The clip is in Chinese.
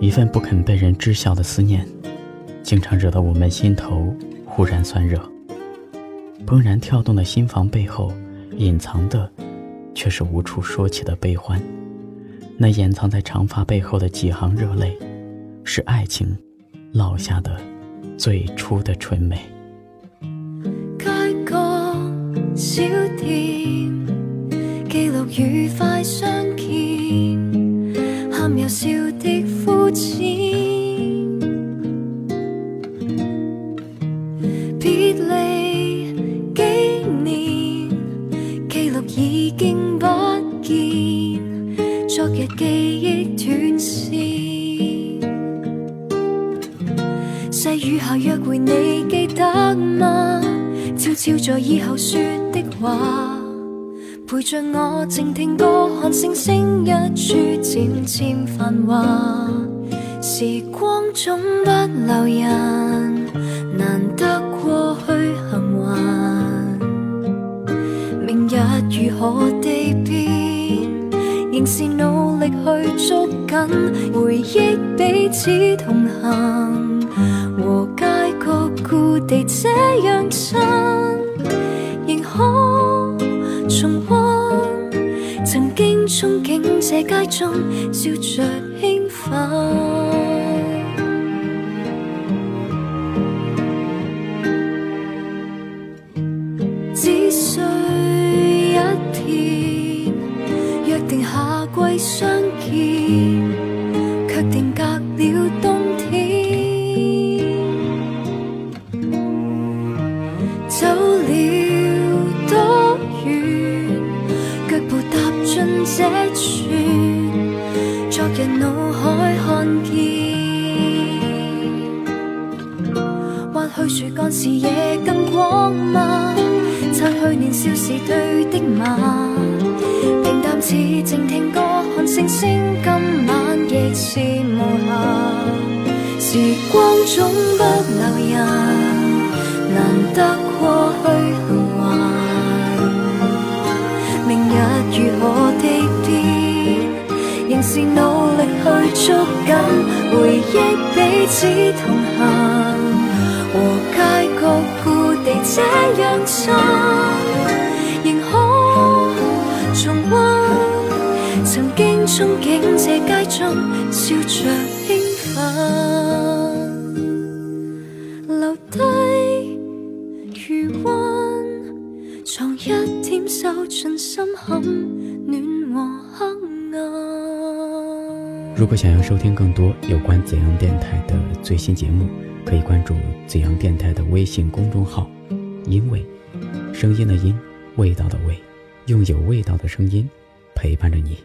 一份不肯被人知晓的思念，经常惹得我们心头忽然酸热。怦然跳动的心房背后，隐藏的却是无处说起的悲欢。那掩藏在长发背后的几行热泪，是爱情落下的最初的纯美。街角小店，记录愉快相见，含有笑的。别离几年，记录已经不见，昨日记忆断线。细雨下约会，你记得吗？悄悄在以后说的话，陪着我静听歌，看星星，一处渐渐繁华。时光总不留人，难得过去幸运。明日如何地变，仍是努力去捉紧回忆，彼此同行和街角故地这样亲，仍可重温曾经憧憬这街中，笑着兴奋。约定夏季相见，却定隔了冬天。走了多远，脚步踏进这处，昨日脑海看见，或许树干是夜更广吗？去年少时对的晚，平淡似静听歌，看星星，今晚亦是无限时光总不留人，难得过去留怀。明日如何地变，仍是努力去捉紧回忆，彼此同行，和街角故地这样亲。憧憬这街中笑着兴奋，留低余温，藏一点心坎，暖和黑暗。如果想要收听更多有关怎样电台的最新节目，可以关注怎样电台的微信公众号。因为声音的音，味道的味，用有味道的声音陪伴着你。